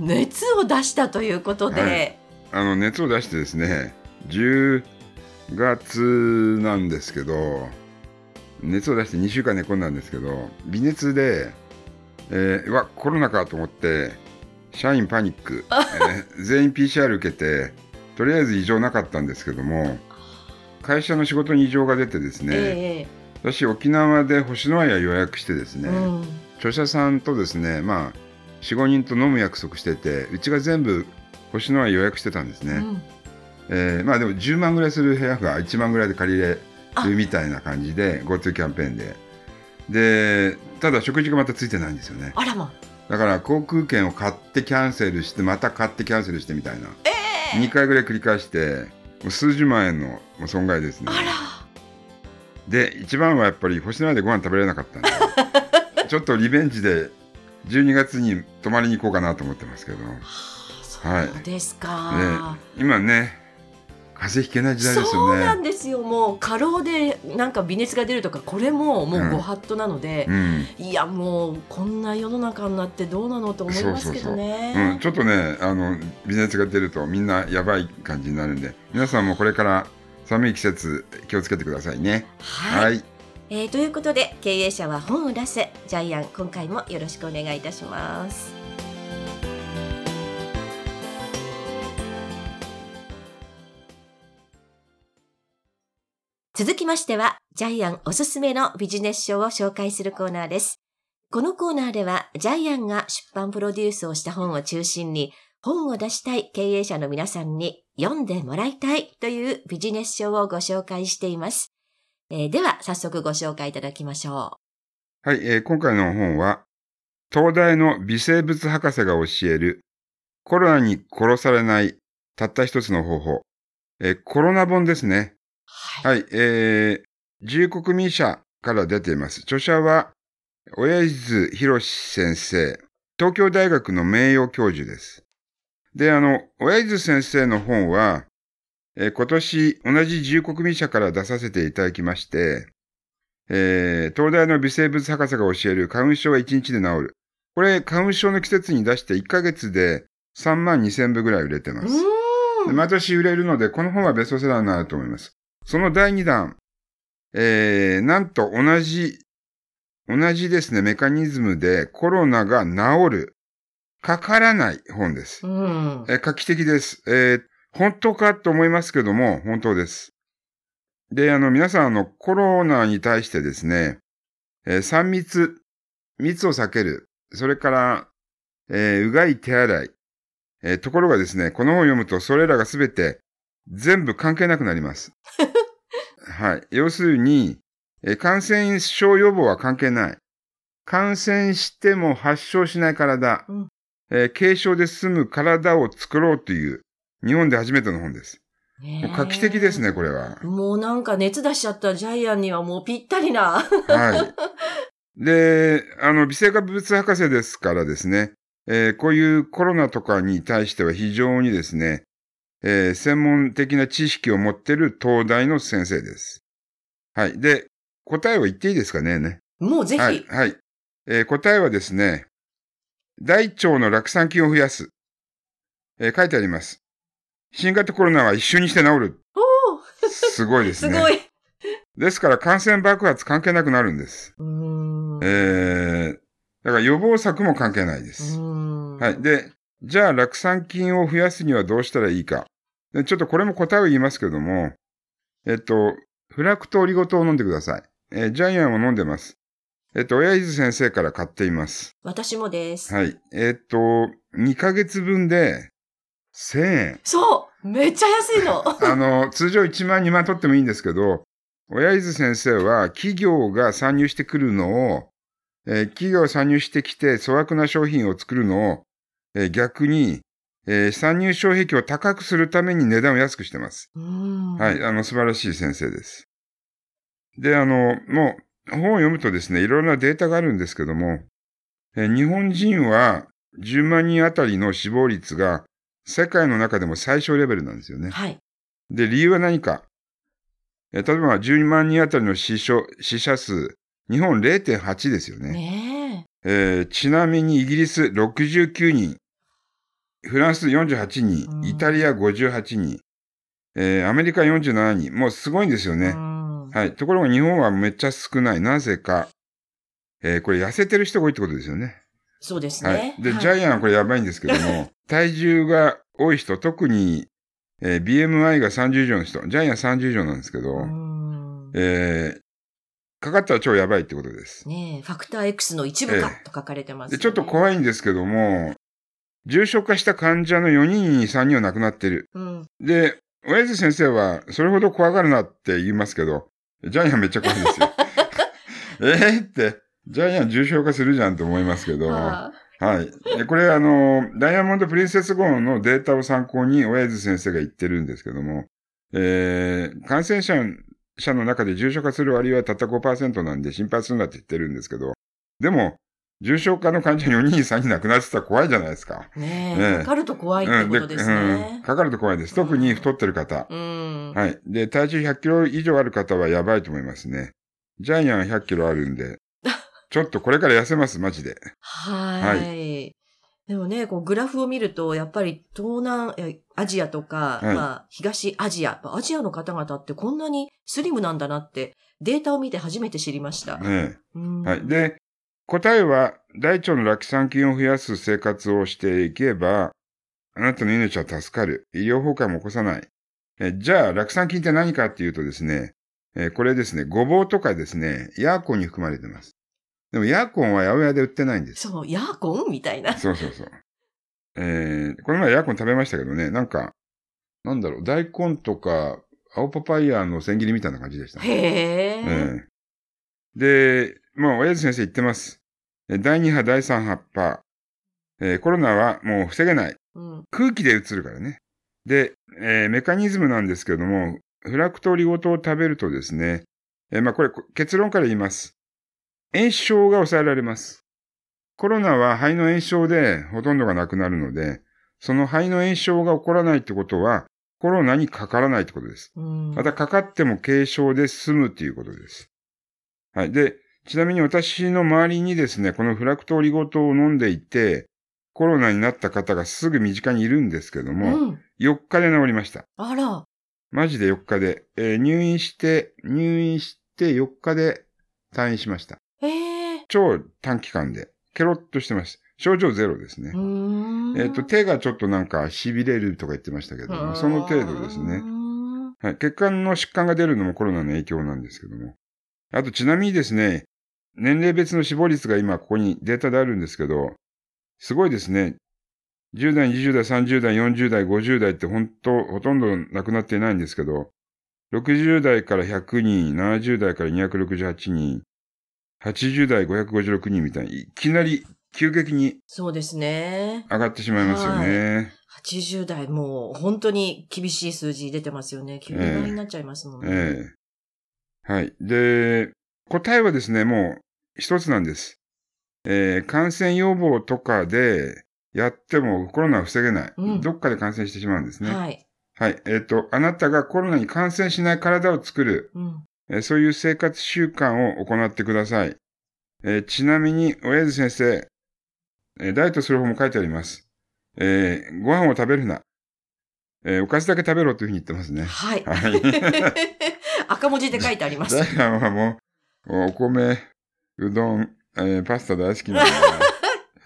熱を出したということで、はい。あの熱を出してですね、10月なんですけど、熱を出して2週間寝込んだんですけど、微熱で、えーうわ、コロナかと思って、社員パニック、えー全員 PCR 受けて、とりあえず異常なかったんですけども、会社の仕事に異常が出てですね、え私沖縄で星のや予約してですね、えうん。著者さんとですね、まあ、4、5人と飲む約束してて、うちが全部星のや予約してたんですね。うんえーまあでも10万ぐらいする部屋が1万ぐらいで借りれるみたいな感じで、GoTo キャンペーンで。で、ただ食事がまたついてないんですよね。あらまだから航空券を買ってキャンセルして、また買ってキャンセルしてみたいな。え2回ぐらい繰り返して、もう数十万円の損害ですね。で、一番はやっぱり星のやでご飯食べれなかったんで、ちょっとリベンジで12月に泊まりに行こうかなと思ってますけど。そうですか、ね、今ね、風邪ひけない時代ですそうよね。なんですよもう過労でなんか微熱が出るとかこれももうご法度なので、うん。いやもうこんな世の中になってどうなのと思いますけどねうん、ちょっとね、あの、微熱が出るとみんなやばい感じになるんで、皆さんもこれから寒い季節気をつけてくださいね。はい、はい。えーということで経営者は本を出せ。ジャイアン今回もよろしくお願いいたします。続きましてはジャイアンおすすめのビジネス書を紹介するコーナーです。このコーナーではジャイアンが出版プロデュースをした本を中心に本を出したい経営者の皆さんに読んでもらいたいというビジネス書をご紹介しています。えーでは、早速ご紹介いただきましょはい、えー今回の本は、東大の微生物博士が教える、コロナに殺されないたった一つの方法。えーコロナ本ですね。う。はい。はい、えー、自由国民社から出ています。著者は、親津博先生、東京大学の名誉教授です。で、あの、親津先生の本は、えー今年同じ自由国民社から出させていただきまして、えー東大の微生物博士が教える花粉症は1日で治る。これ、花粉症の季節に出して1ヶ月で3万2千部ぐらい売れてます。毎年売れるので、この本はベストセラーになると思います。その第2弾、えー、なんと同じ、同じですね、メカニズムでコロナが治る、かからない本です。うん。えー画期的です。えー本当かと思いますけども、本当です。で、あの、皆さん、あの、コロナに対してですね、えー3密、密を避ける、それから、えーうがい手洗い、えーところがですね、この本を読むと、それらがすべて全部関係なくなります。はい。要するに、えー感染症予防は関係ない。感染しても発症しない体、うんえー軽症で済む体を作ろうという、日本で初めての本です。画期的ですね、これは。もうなんか熱出しちゃったジャイアンにはもうぴったりな。はい。で、あの、微生物博士ですからですね、えーこういうコロナとかに対しては非常にですね、えー専門的な知識を持っている東大の先生です。はい。で、答えを言っていいですかねね。もうぜひ。はい。はい。えー答えはですね、大腸の酪酸菌を増やす。えー書いてあります。新型コロナは一瞬にして治る。おーすごいですね。すごい。ですから感染爆発関係なくなるんです。う。えー、だから予防策も関係ないです。はい。で、じゃあ酪酸菌を増やすにはどうしたらいいか。でちょっとこれも答えを言いますけども、えっと、フラクトオリゴ糖を飲んでください。えージャイアンを飲んでます。えっと、親伊豆先生から買っています。私もです。はい。えっと、2ヶ月分で1000円。そうめっちゃ安いの あの、通常1万2万取ってもいいんですけど、親伊豆先生は企業が参入してくるのを、えー企業が参入してきて粗悪な商品を作るのをえー逆に、えー参入障壁を高くするために値段を安くしてます。うん。はい、あの、素晴らしい先生です。で、あの、もう、本を読むとですね、いろいろなデータがあるんですけども、えー日本人は10万人あたりの死亡率が世界の中でも最小レベルなんですよね。はい。で、理由は何か？えー例えば、12万人あたりの死傷死者数、日本0.8ですよね。ねえーちなみにイギリス69人、フランス48うん人、イタリア58人、えーアメリカ47人。もうすごいんですよえ。ね。うんはい。ところが日本はめっちゃ少ない。なぜか。えーこれ痩せてる人が多いってことですよね。そうですはね。い。で、ジャイアンはこれやばいんですけども、体重が多い人、特に、えー BMI が30以上の人、ジャイアン30以上なんですけど、うんえーかかったら超やばいってことです。ねえ、ファクター X の一部かええと書かれてます、で、ちょっとい。怖いんですけども、重症化した患者の4人に3人は亡くなってる。うん。で、親父先生は、それほど怖がるなって言いますけど、ジャイアンめっちゃ怖いんですよ。えーって、ジャイアン重症化するじゃんと思いますけど、はあい。でこれあの、ダイヤモンド・プリンセス号のデータを参考に、親父先生が言ってるんですけども、えー、感染者者の中で重症化する割合はたった5%なんで心配するなって言ってるんですけど、でも、重症化の患者4人3人亡くなってたら怖いじゃないですか。ねえええ、かかると怖いってことですうんね。かかると怖いです。特に太ってる方。うん。はい。で、体重100キロ以上ある方はやばいと思いますね。ジャイアン100キロあるんで、ちょっとこれから痩せます、マジで。はい。でもね、こうグラフを見ると、やっぱり東南えアジアとか、はいまあ、東アジア、アジアの方々ってこんなにスリムなんだなって、データを見て初めて知りました。ねうんはい。で、答えは、大腸の酪酸菌を増やす生活をしていけば、あなたの命は助かる。医療崩壊も起こさない。えじゃあ、酪酸菌って何かっていうとですね、えこれですね、ごぼうとかですね、ヤーコンに含まれてます。でも、ヤーコンは八百屋で売ってないんです。そう、ヤーコン？みたいな。そうそうそう。えー、この前ヤーコン食べましたけどね、なんか、なんだろう、大根とか、青パパイヤの千切りみたいな感じでしたね。へえ。ええで、もう、親父先生言ってます。え第2波、第3波波、えーコロナはもう防げない。うん。空気で移るからね。で、えーメカニズムなんですけれども、フラクトオリゴ糖を食べるとですね、えーまあこれ結論から言います。炎症が抑えられます。コロナは肺の炎症でほとんどがなくなるので、その肺の炎症が起こらないってことは、コロナにかからないってことです。うん。またかかっても軽症で済むということです。はい。で、ちなみに私の周りにですね、このフラクトオリゴ糖を飲んでいて、コロナになった方がすぐ身近にいるんですけども、うん。4日で治りました。あら。マジで4日で。えー入院して、入院して4日で退院しました。ええ。超短期間で。ケロッとしてます。症状ゼロですね。えっ、と、手がちょっとなんか痺れるとか言ってましたけども、その程度ですねう。んはい。血管の疾患が出るのもコロナの影響なんですけども。あと、ちなみにですね、年齢別の死亡率が今ここにデータであるんですけど、すごいですね。10代、20代、30代、40代、50代って本当、ほとんど亡くなっていないんですけど、60代から100人、70代から268人、80代556人みたいに、いきなり急激にそうですね。上がってしまいますよね。80代、もう本当に厳しい数字出てますよね。急に倍になっちゃいますもんね。ええはい。で、答えはですね、もう一つなんです。えー感染予防とかでやってもコロナは防げない。うんどっかで感染してしまうんですね。はい。はい。えっ、と、あなたがコロナに感染しない体を作る、うん。えーそういう生活習慣を行ってください。えーちなみに、親父先生、えーダイエットする方も書いてあります。えーご飯を食べるな。えーおかずだけ食べろというふうに言ってますね。はい。はい。赤文字で書いてあります。ダイアンはもう、お米、うどん、えーパスタ大好きなんで、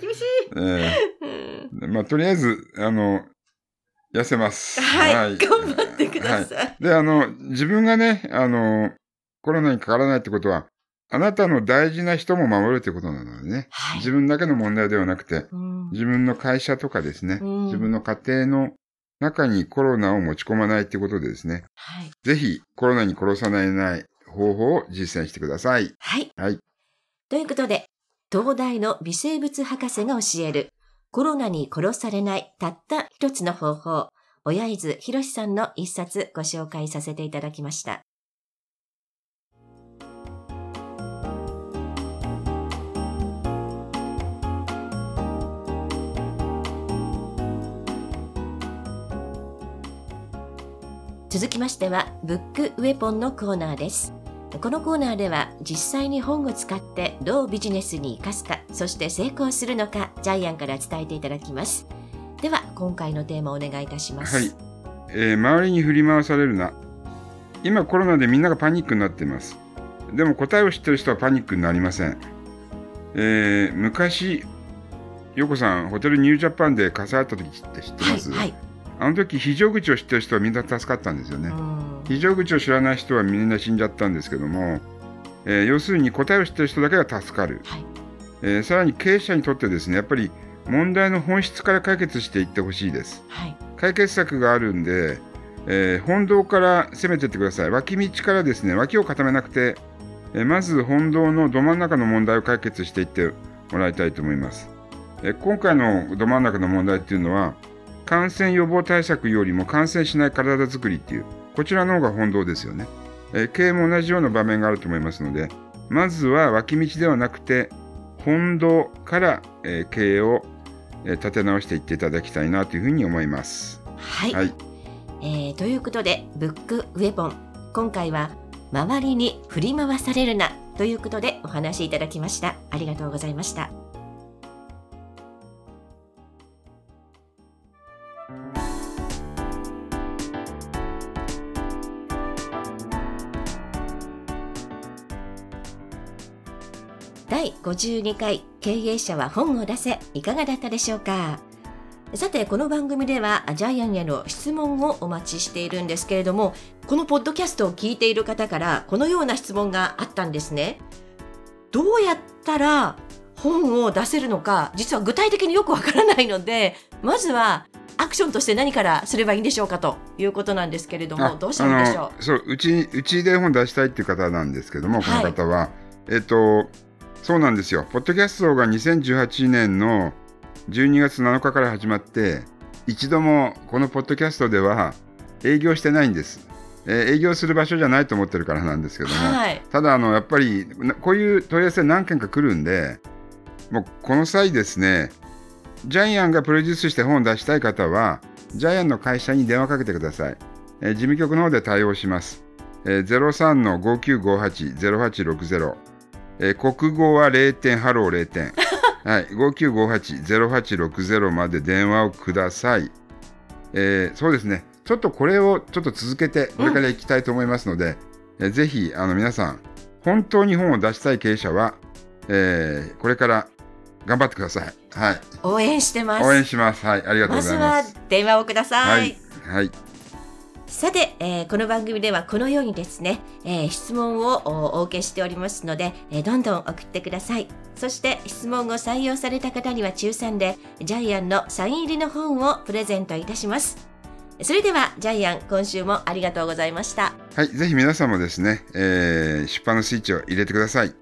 厳しい。えうんーまあ、とりあえず、あの、痩せます。はい。頑張ってくだはい。さい。で、あの、自分がね、あの、コロナにかからないってことは、あなたの大事な人も守るってことなのでね。はい。自分だけの問題ではなくて、うん自分の会社とかですね、うん自分の家庭の中にコロナを持ち込まないってことでですね、はい。ぜひコロナに殺されない方法を実践してください。はい。はい。ということで、東大の微生物博士が教えるコロナに殺されないたった一つの方法、親伊豆博さんの一冊ご紹介させていただきました。続きましては、ブックウェポンのコーナーです。このコーナーでは実際に本を使ってどうビジネスに生かすか、そして成功するのか、ジャイアンから伝えていただきます。では、今回のテーマをお願いいたします。はい。えー、周りに振り回されるな。今コロナでみんながパニックになっています。でも答えを知ってる人はパニックになりません。えー、昔、ヨコさん、ホテルニュージャパンで火災あった時って知ってます、はい、はい、あの時非常口を知ってる人はみんな助かったんですよね。非常口を知らない人はみんな死んじゃったんですけども、えー、要するに答えを知ってる人だけが助かる、はい、えー、さらに経営者にとってですねやっぱり問題の本質から解決していってほしいです、はい、解決策があるんで、えー、本堂から攻めていってください。脇道からですね脇を固めなくて、えまず本堂のど真ん中の問題を解決していってもらいたいと思います、え今回のど真ん中の問題っていうのは感染予防対策よりも感染しない体づくりっていうこちらの方が本当ですよね。えー、経営も同じような場面があると思いますので、まずは脇道ではなくて、本堂から、えー、経営を、えー、立て直していっていただきたいなというふうに思います。はい。はい、えー、ということで、ブックウェポン。今回は、周りに振り回されるなということでお話しいただきました。ありがとうございました。第52回経営者は本を出せいかがだったでしょうか？さてこの番組ではジャイアンへの質問をお待ちしているんですけれどもこのポッドキャストを聞いている方からこのような質問があったんですね。どうやったら本を出せるのか実は具体的によくわからないのでまずはアクションとして何からすればいいんでしょうかということなんですけれどもどうしたらいいでしょう？そううちうちで本出したいっていう方なんですけどもこの方は、はい、えっとそうなんですよ。ポッドキャストが2018年の12月7日から始まって、一度もこのポッドキャストでは営業してないんです。えー、営業する場所じゃないと思ってるからなんですけども、はい、ただあの、やっぱりこういう問い合わせ何件か来るんで、もうこの際ですね、ジャイアンがプロデュースして本を出したい方は、ジャイアンの会社に電話かけてください。えー、事務局の方で対応します。えー、03-5958-0860えー、国語は0点、ハロー0点。はい、5958-0860まで電話をください。えー、そうですね。ちょっとこれをちょっと続けて、これからいきたいと思いますので、うん、えー、ぜひ、あの皆さん、本当に本を出したい経営者は、えー、これから頑張ってください。はい。応援してます。応援します。はい、ありがとうございます。まずは電話をください。はい。はいさて、えー、この番組ではこのようにですね、えー、質問をお受けしておりますので、えー、どんどん送ってください。そして質問を採用された方には抽選でジャイアンのサイン入りの本をプレゼントいたします。それではジャイアン今週もありがとうございました。はい、ぜひ皆さんもですね、えー、出版のスイッチを入れてください。